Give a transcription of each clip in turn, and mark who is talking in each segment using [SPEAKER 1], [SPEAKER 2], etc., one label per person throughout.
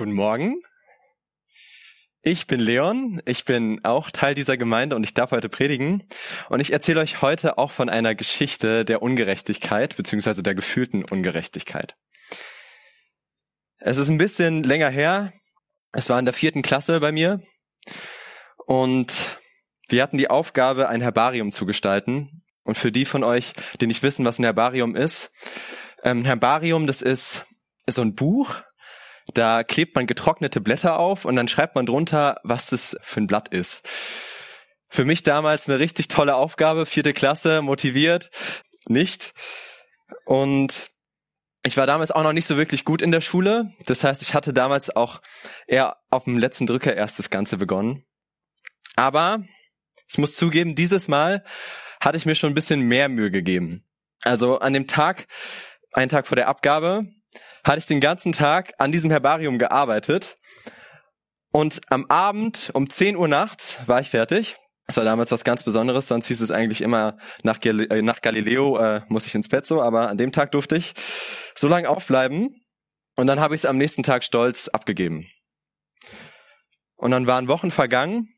[SPEAKER 1] Guten Morgen. Ich bin Leon, ich bin auch Teil dieser Gemeinde und ich darf heute predigen. Und ich erzähle euch heute auch von einer Geschichte der Ungerechtigkeit, beziehungsweise der gefühlten Ungerechtigkeit. Es ist ein bisschen länger her. Es war in der vierten Klasse bei mir. Und wir hatten die Aufgabe, ein Herbarium zu gestalten. Und für die von euch, die nicht wissen, was ein Herbarium ist, ähm, Herbarium, das ist, ist so ein Buch, da klebt man getrocknete Blätter auf und dann schreibt man drunter, was das für ein Blatt ist. Für mich damals eine richtig tolle Aufgabe, vierte Klasse, motiviert, nicht. Und ich war damals auch noch nicht so wirklich gut in der Schule. Das heißt, ich hatte damals auch eher auf dem letzten Drücker erst das Ganze begonnen. Aber ich muss zugeben, dieses Mal hatte ich mir schon ein bisschen mehr Mühe gegeben. Also an dem Tag, einen Tag vor der Abgabe, hatte ich den ganzen Tag an diesem Herbarium gearbeitet. Und am Abend um 10 Uhr nachts war ich fertig. Das war damals was ganz Besonderes, sonst hieß es eigentlich immer nach, Gal äh, nach Galileo äh, muss ich ins Bett so, aber an dem Tag durfte ich so lange aufbleiben und dann habe ich es am nächsten Tag stolz abgegeben. Und dann waren Wochen vergangen,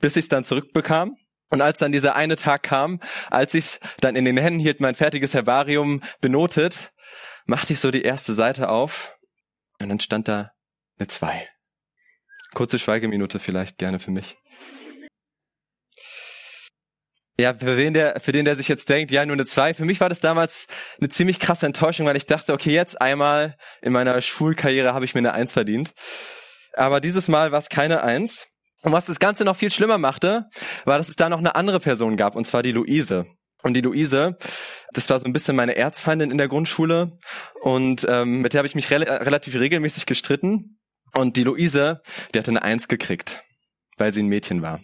[SPEAKER 1] bis ich es dann zurückbekam. Und als dann dieser eine Tag kam, als ich es dann in den Händen hielt, mein fertiges Herbarium benotet, machte ich so die erste Seite auf und dann stand da eine zwei. Kurze Schweigeminute vielleicht gerne für mich. Ja, für wen der, für den, der sich jetzt denkt, ja, nur eine zwei. Für mich war das damals eine ziemlich krasse Enttäuschung, weil ich dachte, okay, jetzt einmal in meiner Schulkarriere habe ich mir eine Eins verdient. Aber dieses Mal war es keine Eins. Und was das Ganze noch viel schlimmer machte, war, dass es da noch eine andere Person gab, und zwar die Luise. Und die Luise, das war so ein bisschen meine Erzfeindin in der Grundschule und ähm, mit der habe ich mich re relativ regelmäßig gestritten. Und die Luise, die hatte eine Eins gekriegt, weil sie ein Mädchen war.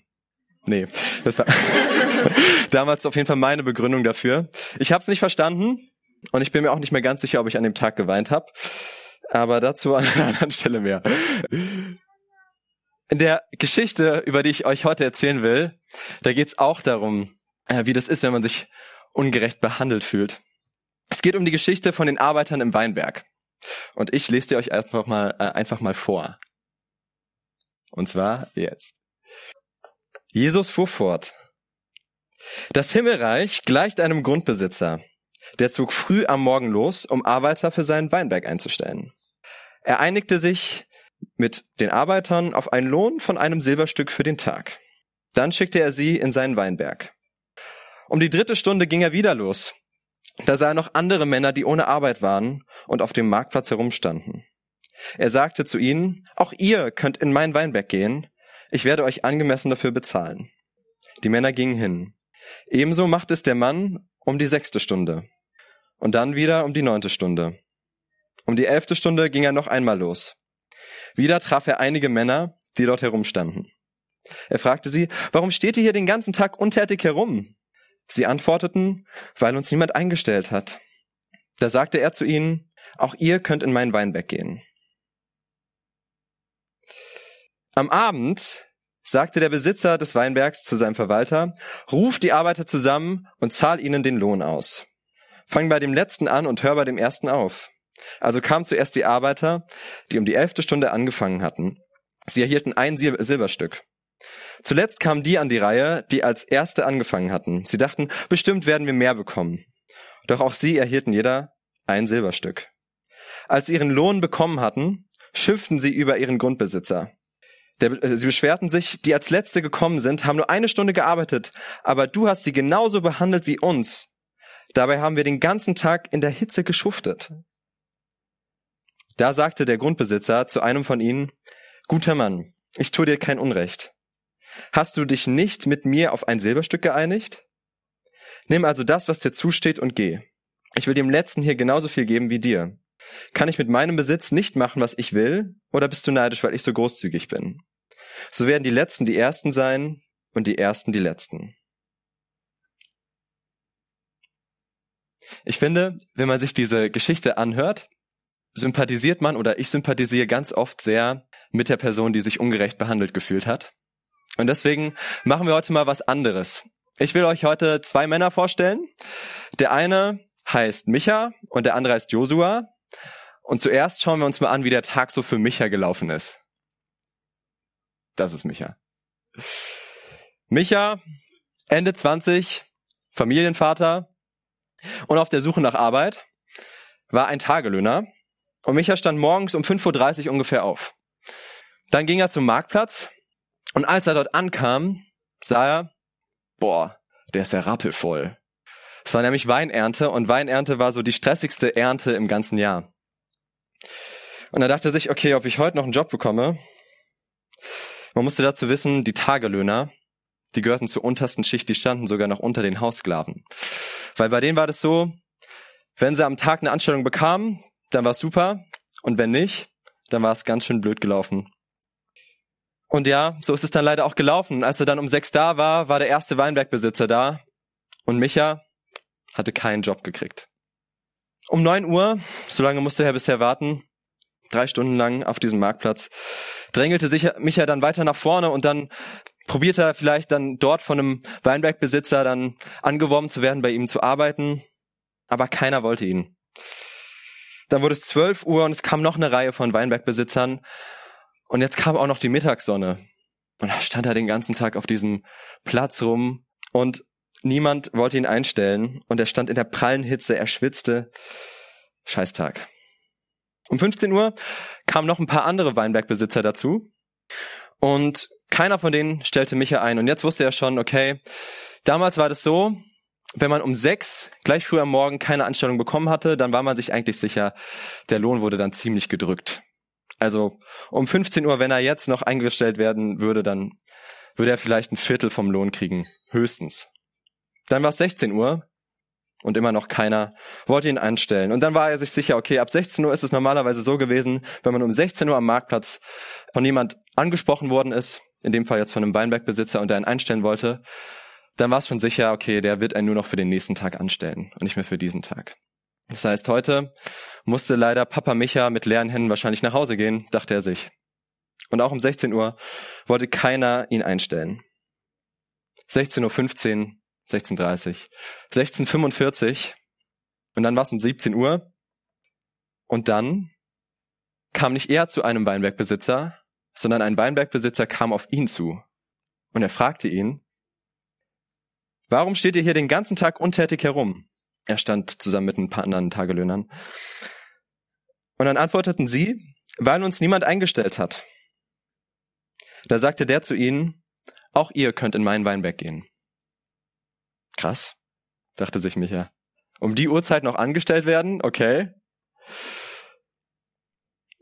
[SPEAKER 1] Nee, das war damals auf jeden Fall meine Begründung dafür. Ich habe es nicht verstanden und ich bin mir auch nicht mehr ganz sicher, ob ich an dem Tag geweint habe. Aber dazu an einer anderen Stelle mehr. In der Geschichte, über die ich euch heute erzählen will, da geht es auch darum, äh, wie das ist, wenn man sich ungerecht behandelt fühlt. Es geht um die Geschichte von den Arbeitern im Weinberg. Und ich lese dir euch einfach mal, äh, einfach mal vor. Und zwar jetzt. Jesus fuhr fort. Das Himmelreich gleicht einem Grundbesitzer. Der zog früh am Morgen los, um Arbeiter für seinen Weinberg einzustellen. Er einigte sich mit den Arbeitern auf einen Lohn von einem Silberstück für den Tag. Dann schickte er sie in seinen Weinberg. Um die dritte Stunde ging er wieder los. Da sah er noch andere Männer, die ohne Arbeit waren und auf dem Marktplatz herumstanden. Er sagte zu ihnen, auch ihr könnt in mein Weinberg gehen, ich werde euch angemessen dafür bezahlen. Die Männer gingen hin. Ebenso macht es der Mann um die sechste Stunde. Und dann wieder um die neunte Stunde. Um die elfte Stunde ging er noch einmal los. Wieder traf er einige Männer, die dort herumstanden. Er fragte sie, warum steht ihr hier den ganzen Tag untätig herum? Sie antworteten, weil uns niemand eingestellt hat. Da sagte er zu ihnen, auch ihr könnt in meinen Weinberg gehen. Am Abend sagte der Besitzer des Weinbergs zu seinem Verwalter, ruf die Arbeiter zusammen und zahl ihnen den Lohn aus. Fang bei dem letzten an und hör bei dem ersten auf. Also kamen zuerst die Arbeiter, die um die elfte Stunde angefangen hatten. Sie erhielten ein Silberstück. Zuletzt kamen die an die Reihe, die als erste angefangen hatten. Sie dachten, bestimmt werden wir mehr bekommen. Doch auch sie erhielten jeder ein Silberstück. Als sie ihren Lohn bekommen hatten, schimpften sie über ihren Grundbesitzer. Der, äh, sie beschwerten sich, die als Letzte gekommen sind, haben nur eine Stunde gearbeitet, aber du hast sie genauso behandelt wie uns. Dabei haben wir den ganzen Tag in der Hitze geschuftet. Da sagte der Grundbesitzer zu einem von ihnen, Guter Mann, ich tue dir kein Unrecht. Hast du dich nicht mit mir auf ein Silberstück geeinigt? Nimm also das, was dir zusteht und geh. Ich will dem Letzten hier genauso viel geben wie dir. Kann ich mit meinem Besitz nicht machen, was ich will? Oder bist du neidisch, weil ich so großzügig bin? So werden die Letzten die Ersten sein und die Ersten die Letzten. Ich finde, wenn man sich diese Geschichte anhört, sympathisiert man oder ich sympathisiere ganz oft sehr mit der Person, die sich ungerecht behandelt gefühlt hat. Und deswegen machen wir heute mal was anderes. Ich will euch heute zwei Männer vorstellen. Der eine heißt Micha und der andere heißt Josua. Und zuerst schauen wir uns mal an, wie der Tag so für Micha gelaufen ist. Das ist Micha. Micha, Ende 20, Familienvater und auf der Suche nach Arbeit, war ein Tagelöhner. Und Micha stand morgens um 5.30 Uhr ungefähr auf. Dann ging er zum Marktplatz und als er dort ankam, sah er, boah, der ist ja rappelvoll. Es war nämlich Weinernte und Weinernte war so die stressigste Ernte im ganzen Jahr. Und er dachte sich, okay, ob ich heute noch einen Job bekomme. Man musste dazu wissen, die Tagelöhner, die gehörten zur untersten Schicht, die standen sogar noch unter den Haussklaven. Weil bei denen war das so, wenn sie am Tag eine Anstellung bekamen, dann war es super. Und wenn nicht, dann war es ganz schön blöd gelaufen. Und ja, so ist es dann leider auch gelaufen. Als er dann um sechs da war, war der erste Weinbergbesitzer da. Und Micha hatte keinen Job gekriegt. Um neun Uhr, so lange musste er bisher warten, drei Stunden lang auf diesem Marktplatz, drängelte sich Micha dann weiter nach vorne und dann probierte er vielleicht dann dort von einem Weinbergbesitzer dann angeworben zu werden, bei ihm zu arbeiten. Aber keiner wollte ihn. Dann wurde es zwölf Uhr und es kam noch eine Reihe von Weinbergbesitzern. Und jetzt kam auch noch die Mittagssonne. Und da stand er den ganzen Tag auf diesem Platz rum und niemand wollte ihn einstellen. Und er stand in der prallen Hitze, er schwitzte. Scheißtag. Um 15 Uhr kamen noch ein paar andere Weinbergbesitzer dazu. Und keiner von denen stellte Micha ein. Und jetzt wusste er schon, okay, damals war das so, wenn man um sechs gleich früh am Morgen keine Anstellung bekommen hatte, dann war man sich eigentlich sicher, der Lohn wurde dann ziemlich gedrückt. Also um 15 Uhr, wenn er jetzt noch eingestellt werden würde, dann würde er vielleicht ein Viertel vom Lohn kriegen, höchstens. Dann war es 16 Uhr und immer noch keiner wollte ihn anstellen. Und dann war er sich sicher, okay, ab 16 Uhr ist es normalerweise so gewesen, wenn man um 16 Uhr am Marktplatz von jemand angesprochen worden ist, in dem Fall jetzt von einem Weinbergbesitzer und der ihn einstellen wollte, dann war es schon sicher, okay, der wird einen nur noch für den nächsten Tag anstellen und nicht mehr für diesen Tag. Das heißt, heute musste leider Papa Micha mit leeren Händen wahrscheinlich nach Hause gehen, dachte er sich. Und auch um 16 Uhr wollte keiner ihn einstellen. 16.15 Uhr, 16.30 16.45 und dann war es um 17 Uhr. Und dann kam nicht er zu einem Weinbergbesitzer, sondern ein Weinbergbesitzer kam auf ihn zu. Und er fragte ihn, warum steht ihr hier den ganzen Tag untätig herum? Er stand zusammen mit ein paar anderen Tagelöhnern. Und dann antworteten sie, weil uns niemand eingestellt hat. Da sagte der zu ihnen, auch ihr könnt in meinen Weinberg gehen. Krass, dachte sich Micha. Um die Uhrzeit noch angestellt werden? Okay.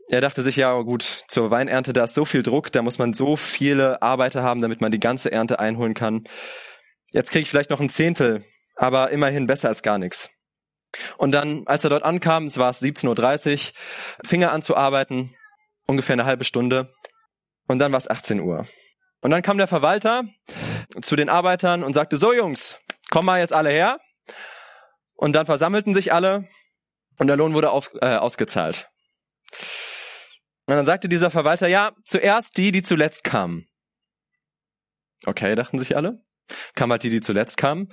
[SPEAKER 1] Er dachte sich, ja gut, zur Weinernte, da ist so viel Druck, da muss man so viele Arbeiter haben, damit man die ganze Ernte einholen kann. Jetzt kriege ich vielleicht noch ein Zehntel, aber immerhin besser als gar nichts. Und dann, als er dort ankam, es war 17.30 Uhr, fing er an zu arbeiten, ungefähr eine halbe Stunde. Und dann war es 18 Uhr. Und dann kam der Verwalter zu den Arbeitern und sagte, so Jungs, komm mal jetzt alle her. Und dann versammelten sich alle und der Lohn wurde auf, äh, ausgezahlt. Und dann sagte dieser Verwalter, ja, zuerst die, die zuletzt kamen. Okay, dachten sich alle. Kam halt die, die zuletzt kamen,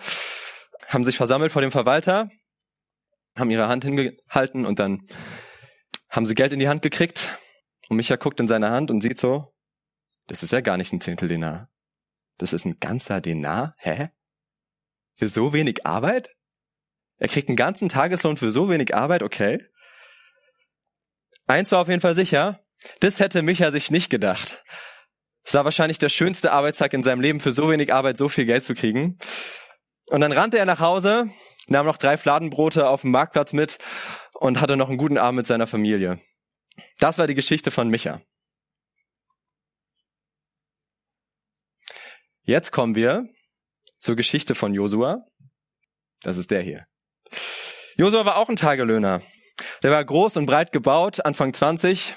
[SPEAKER 1] haben sich versammelt vor dem Verwalter, haben ihre Hand hingehalten und dann haben sie Geld in die Hand gekriegt. Und Micha guckt in seine Hand und sieht so, das ist ja gar nicht ein Zehntel Denar. Das ist ein ganzer Denar? Hä? Für so wenig Arbeit? Er kriegt einen ganzen Tageslohn für so wenig Arbeit, okay. Eins war auf jeden Fall sicher, das hätte Micha sich nicht gedacht. Es war wahrscheinlich der schönste Arbeitstag in seinem Leben, für so wenig Arbeit so viel Geld zu kriegen. Und dann rannte er nach Hause, nahm noch drei Fladenbrote auf dem Marktplatz mit und hatte noch einen guten Abend mit seiner Familie. Das war die Geschichte von Micha. Jetzt kommen wir zur Geschichte von Josua. Das ist der hier. Josua war auch ein Tagelöhner. Der war groß und breit gebaut, Anfang 20,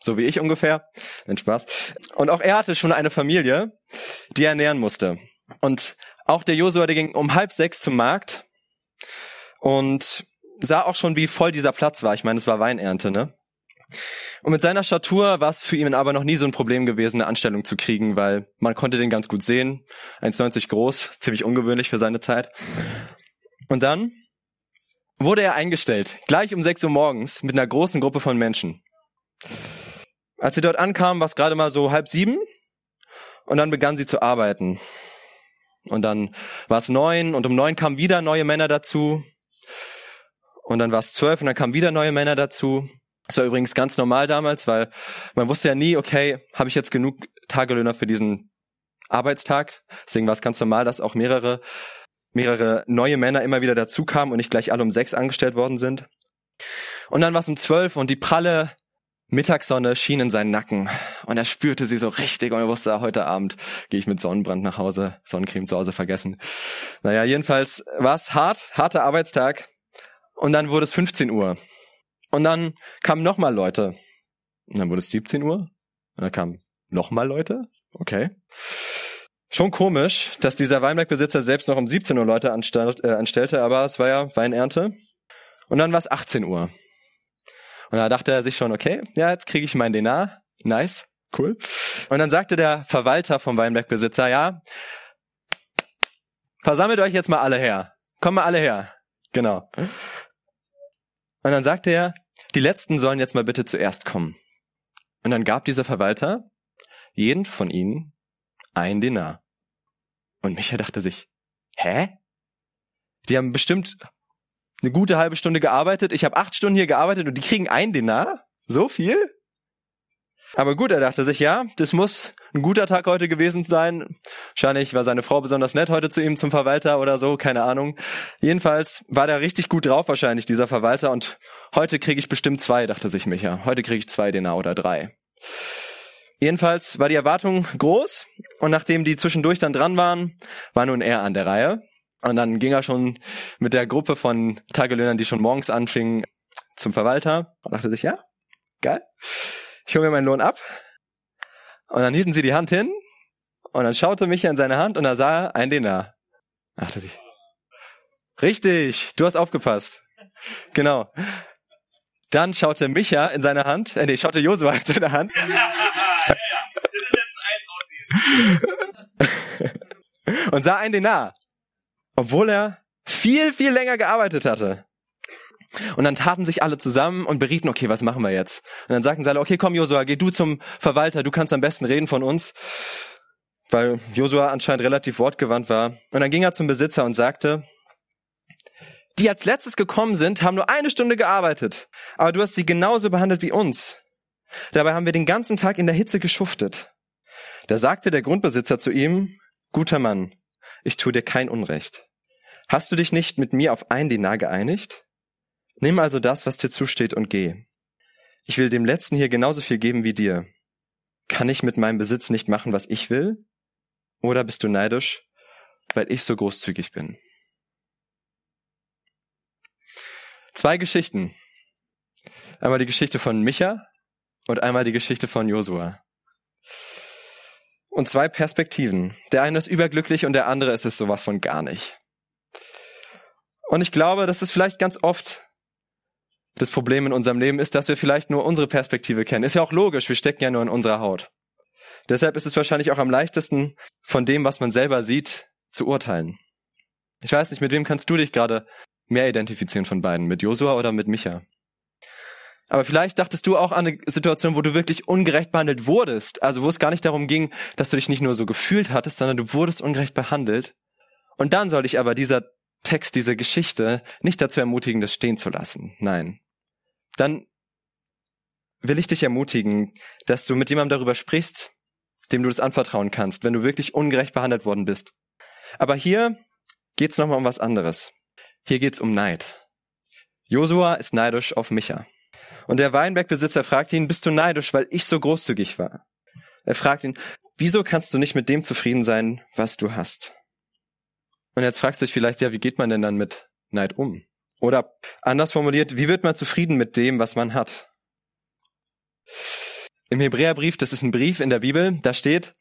[SPEAKER 1] so wie ich ungefähr. Nein, Spaß. Und auch er hatte schon eine Familie, die er ernähren musste. Und auch der Josua, der ging um halb sechs zum Markt und sah auch schon, wie voll dieser Platz war. Ich meine, es war Weinernte, ne? Und mit seiner Statur war es für ihn aber noch nie so ein Problem gewesen, eine Anstellung zu kriegen, weil man konnte den ganz gut sehen. 1,90 groß, ziemlich ungewöhnlich für seine Zeit. Und dann wurde er eingestellt, gleich um 6 Uhr morgens, mit einer großen Gruppe von Menschen. Als sie dort ankamen, war es gerade mal so halb sieben und dann begann sie zu arbeiten. Und dann war es neun und um neun kamen wieder neue Männer dazu. Und dann war es zwölf und dann kamen wieder neue Männer dazu. Das war übrigens ganz normal damals, weil man wusste ja nie, okay, habe ich jetzt genug Tagelöhner für diesen Arbeitstag? Deswegen war es ganz normal, dass auch mehrere, mehrere neue Männer immer wieder dazu kamen und nicht gleich alle um sechs angestellt worden sind. Und dann war es um zwölf und die pralle Mittagssonne schien in seinen Nacken und er spürte sie so richtig und er wusste, heute Abend gehe ich mit Sonnenbrand nach Hause, Sonnencreme zu Hause vergessen. Naja, jedenfalls war es hart, harter Arbeitstag und dann wurde es 15 Uhr und dann kamen nochmal Leute und dann wurde es 17 Uhr und dann kamen nochmal Leute, okay. Schon komisch, dass dieser Weinbergbesitzer selbst noch um 17 Uhr Leute äh, anstellte, aber es war ja Weinernte. Und dann war es 18 Uhr. Und da dachte er sich schon, okay, ja, jetzt kriege ich meinen Denar. Nice, cool. Und dann sagte der Verwalter vom Weinbergbesitzer, ja, versammelt euch jetzt mal alle her. Kommt mal alle her. Genau. Und dann sagte er, die Letzten sollen jetzt mal bitte zuerst kommen. Und dann gab dieser Verwalter jeden von ihnen ein Denar. Und Micha dachte sich, hä? Die haben bestimmt eine gute halbe Stunde gearbeitet. Ich habe acht Stunden hier gearbeitet und die kriegen ein Dinar? So viel? Aber gut, er dachte sich, ja, das muss ein guter Tag heute gewesen sein. Wahrscheinlich war seine Frau besonders nett heute zu ihm zum Verwalter oder so, keine Ahnung. Jedenfalls war der richtig gut drauf wahrscheinlich, dieser Verwalter. Und heute kriege ich bestimmt zwei, dachte sich Micha. Heute kriege ich zwei Dinar oder drei. Jedenfalls war die Erwartung groß und nachdem die zwischendurch dann dran waren, war nun er an der Reihe. Und dann ging er schon mit der Gruppe von Tagelöhnern, die schon morgens anfingen, zum Verwalter und dachte sich, ja, geil, ich hole mir meinen Lohn ab. Und dann hielten sie die Hand hin und dann schaute Micha in seine Hand und da sah er ein Denar. Dachte sich, richtig, du hast aufgepasst. Genau. Dann schaute Micha in seine Hand, äh, nee, schaute Josua in seine Hand. und sah ein Denar. Obwohl er viel, viel länger gearbeitet hatte. Und dann taten sich alle zusammen und berieten, okay, was machen wir jetzt? Und dann sagten sie alle, okay, komm Josua, geh du zum Verwalter, du kannst am besten reden von uns. Weil Josua anscheinend relativ wortgewandt war. Und dann ging er zum Besitzer und sagte, die als letztes gekommen sind, haben nur eine Stunde gearbeitet. Aber du hast sie genauso behandelt wie uns. Dabei haben wir den ganzen Tag in der Hitze geschuftet. Da sagte der Grundbesitzer zu ihm, guter Mann, ich tue dir kein Unrecht. Hast du dich nicht mit mir auf ein Dinar geeinigt? Nimm also das, was dir zusteht, und geh. Ich will dem Letzten hier genauso viel geben wie dir. Kann ich mit meinem Besitz nicht machen, was ich will? Oder bist du neidisch, weil ich so großzügig bin? Zwei Geschichten. Einmal die Geschichte von Micha und einmal die Geschichte von Josua. Und zwei Perspektiven. Der eine ist überglücklich und der andere ist es sowas von gar nicht. Und ich glaube, dass es vielleicht ganz oft das Problem in unserem Leben ist, dass wir vielleicht nur unsere Perspektive kennen. Ist ja auch logisch, wir stecken ja nur in unserer Haut. Deshalb ist es wahrscheinlich auch am leichtesten, von dem, was man selber sieht, zu urteilen. Ich weiß nicht, mit wem kannst du dich gerade mehr identifizieren von beiden? Mit Josua oder mit Micha? Aber vielleicht dachtest du auch an eine Situation, wo du wirklich ungerecht behandelt wurdest. Also wo es gar nicht darum ging, dass du dich nicht nur so gefühlt hattest, sondern du wurdest ungerecht behandelt. Und dann soll dich aber dieser Text, diese Geschichte nicht dazu ermutigen, das stehen zu lassen. Nein. Dann will ich dich ermutigen, dass du mit jemandem darüber sprichst, dem du das anvertrauen kannst, wenn du wirklich ungerecht behandelt worden bist. Aber hier geht's nochmal um was anderes. Hier geht's um Neid. Josua ist neidisch auf Micha. Und der Weinbergbesitzer fragt ihn, bist du neidisch, weil ich so großzügig war? Er fragt ihn, wieso kannst du nicht mit dem zufrieden sein, was du hast? Und jetzt fragst du dich vielleicht, ja, wie geht man denn dann mit Neid um? Oder anders formuliert, wie wird man zufrieden mit dem, was man hat? Im Hebräerbrief, das ist ein Brief in der Bibel, da steht,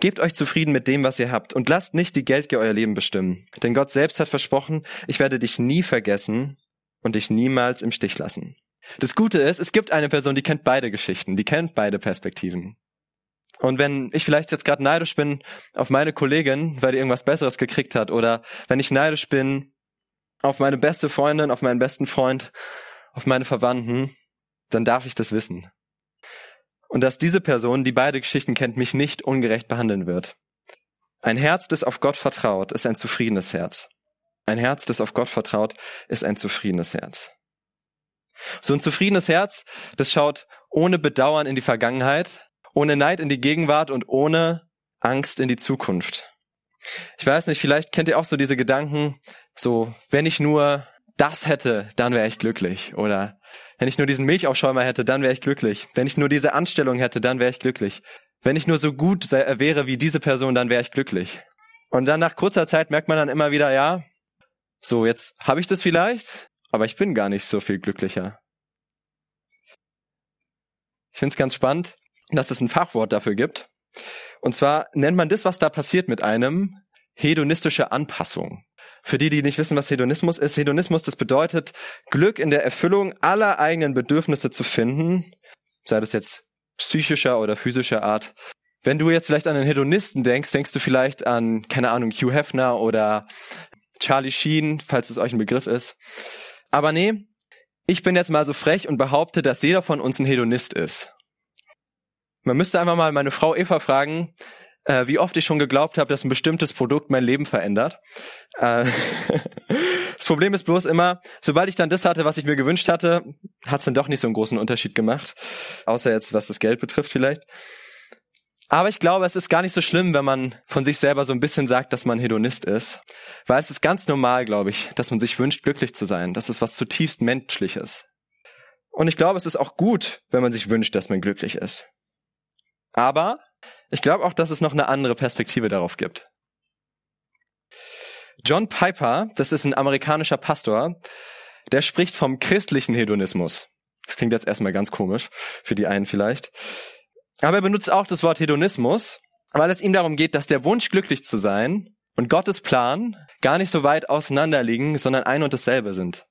[SPEAKER 1] Gebt euch zufrieden mit dem, was ihr habt, und lasst nicht die Geldgier euer Leben bestimmen. Denn Gott selbst hat versprochen, ich werde dich nie vergessen und dich niemals im Stich lassen. Das Gute ist, es gibt eine Person, die kennt beide Geschichten, die kennt beide Perspektiven. Und wenn ich vielleicht jetzt gerade neidisch bin auf meine Kollegin, weil die irgendwas Besseres gekriegt hat, oder wenn ich neidisch bin auf meine beste Freundin, auf meinen besten Freund, auf meine Verwandten, dann darf ich das wissen. Und dass diese Person, die beide Geschichten kennt, mich nicht ungerecht behandeln wird. Ein Herz, das auf Gott vertraut, ist ein zufriedenes Herz. Ein Herz, das auf Gott vertraut, ist ein zufriedenes Herz. So ein zufriedenes Herz, das schaut ohne Bedauern in die Vergangenheit, ohne Neid in die Gegenwart und ohne Angst in die Zukunft. Ich weiß nicht, vielleicht kennt ihr auch so diese Gedanken, so, wenn ich nur das hätte, dann wäre ich glücklich. Oder wenn ich nur diesen Milchaufschäumer hätte, dann wäre ich glücklich. Wenn ich nur diese Anstellung hätte, dann wäre ich glücklich. Wenn ich nur so gut wäre wie diese Person, dann wäre ich glücklich. Und dann nach kurzer Zeit merkt man dann immer wieder, ja, so, jetzt habe ich das vielleicht, aber ich bin gar nicht so viel glücklicher. Ich finde es ganz spannend, dass es ein Fachwort dafür gibt. Und zwar nennt man das, was da passiert mit einem, hedonistische Anpassung. Für die, die nicht wissen, was Hedonismus ist, Hedonismus, das bedeutet, Glück in der Erfüllung aller eigenen Bedürfnisse zu finden, sei das jetzt psychischer oder physischer Art. Wenn du jetzt vielleicht an einen Hedonisten denkst, denkst du vielleicht an, keine Ahnung, Hugh Hefner oder Charlie Sheen, falls es euch ein Begriff ist. Aber nee, ich bin jetzt mal so frech und behaupte, dass jeder von uns ein Hedonist ist. Man müsste einfach mal meine Frau Eva fragen, äh, wie oft ich schon geglaubt habe, dass ein bestimmtes Produkt mein Leben verändert. Äh, das Problem ist bloß immer, sobald ich dann das hatte, was ich mir gewünscht hatte, hat es dann doch nicht so einen großen Unterschied gemacht. Außer jetzt, was das Geld betrifft vielleicht. Aber ich glaube, es ist gar nicht so schlimm, wenn man von sich selber so ein bisschen sagt, dass man Hedonist ist. Weil es ist ganz normal, glaube ich, dass man sich wünscht, glücklich zu sein. Das ist was zutiefst Menschliches. Und ich glaube, es ist auch gut, wenn man sich wünscht, dass man glücklich ist. Aber ich glaube auch, dass es noch eine andere Perspektive darauf gibt. John Piper, das ist ein amerikanischer Pastor, der spricht vom christlichen Hedonismus. Das klingt jetzt erstmal ganz komisch, für die einen vielleicht. Aber er benutzt auch das Wort Hedonismus, weil es ihm darum geht, dass der Wunsch, glücklich zu sein und Gottes Plan gar nicht so weit auseinander liegen, sondern ein und dasselbe sind.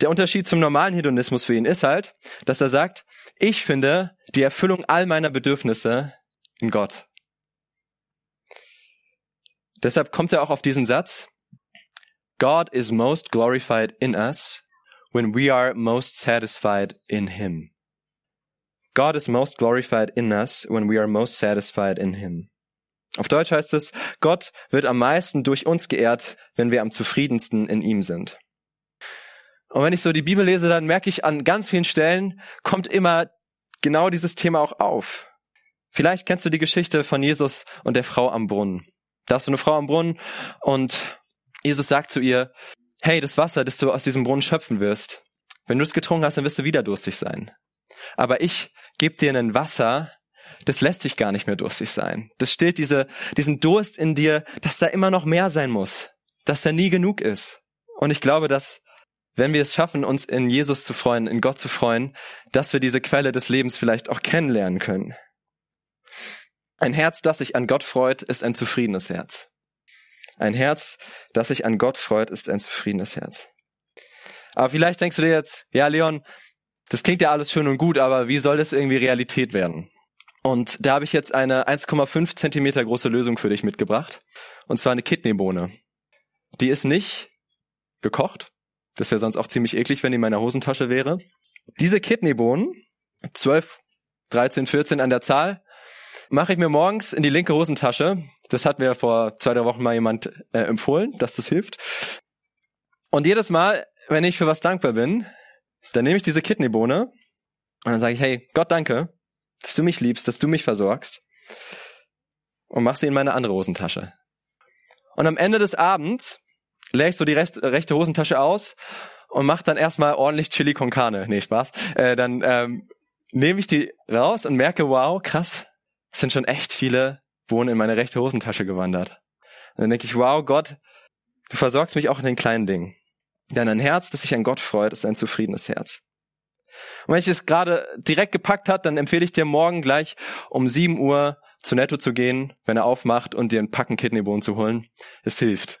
[SPEAKER 1] Der Unterschied zum normalen Hedonismus für ihn ist halt, dass er sagt, ich finde die Erfüllung all meiner Bedürfnisse in Gott. Deshalb kommt er auch auf diesen Satz, God is most glorified in us when we are most satisfied in him. God is most glorified in us when we are most satisfied in him. Auf Deutsch heißt es, Gott wird am meisten durch uns geehrt, wenn wir am zufriedensten in ihm sind. Und wenn ich so die Bibel lese, dann merke ich an ganz vielen Stellen kommt immer genau dieses Thema auch auf. Vielleicht kennst du die Geschichte von Jesus und der Frau am Brunnen. Da ist so eine Frau am Brunnen und Jesus sagt zu ihr, hey, das Wasser, das du aus diesem Brunnen schöpfen wirst, wenn du es getrunken hast, dann wirst du wieder durstig sein. Aber ich gebe dir ein Wasser, das lässt sich gar nicht mehr durstig sein. Das stillt diese, diesen Durst in dir, dass da immer noch mehr sein muss, dass da nie genug ist. Und ich glaube, dass wenn wir es schaffen, uns in Jesus zu freuen, in Gott zu freuen, dass wir diese Quelle des Lebens vielleicht auch kennenlernen können. Ein Herz, das sich an Gott freut, ist ein zufriedenes Herz. Ein Herz, das sich an Gott freut, ist ein zufriedenes Herz. Aber vielleicht denkst du dir jetzt, ja, Leon, das klingt ja alles schön und gut, aber wie soll das irgendwie Realität werden? Und da habe ich jetzt eine 1,5 Zentimeter große Lösung für dich mitgebracht. Und zwar eine Kidneybohne. Die ist nicht gekocht. Das wäre sonst auch ziemlich eklig, wenn die in meiner Hosentasche wäre. Diese Kidneybohnen, 12, 13, 14 an der Zahl, mache ich mir morgens in die linke Hosentasche. Das hat mir vor zwei, drei Wochen mal jemand äh, empfohlen, dass das hilft. Und jedes Mal, wenn ich für was dankbar bin, dann nehme ich diese Kidneybohne und dann sage ich, hey, Gott danke, dass du mich liebst, dass du mich versorgst und mach sie in meine andere Hosentasche. Und am Ende des Abends leere ich so die rechte, rechte Hosentasche aus und mach dann erstmal ordentlich Chili con Carne. Nee, Spaß. Äh, dann ähm, nehme ich die raus und merke, wow, krass, sind schon echt viele Bohnen in meine rechte Hosentasche gewandert. Und dann denke ich, wow, Gott, du versorgst mich auch in den kleinen Dingen. Denn ein Herz, das sich an Gott freut, ist ein zufriedenes Herz. Und wenn ich es gerade direkt gepackt hat, dann empfehle ich dir morgen gleich um 7 Uhr zu Netto zu gehen, wenn er aufmacht und dir ein Packen Kidneybohnen zu holen. Es hilft.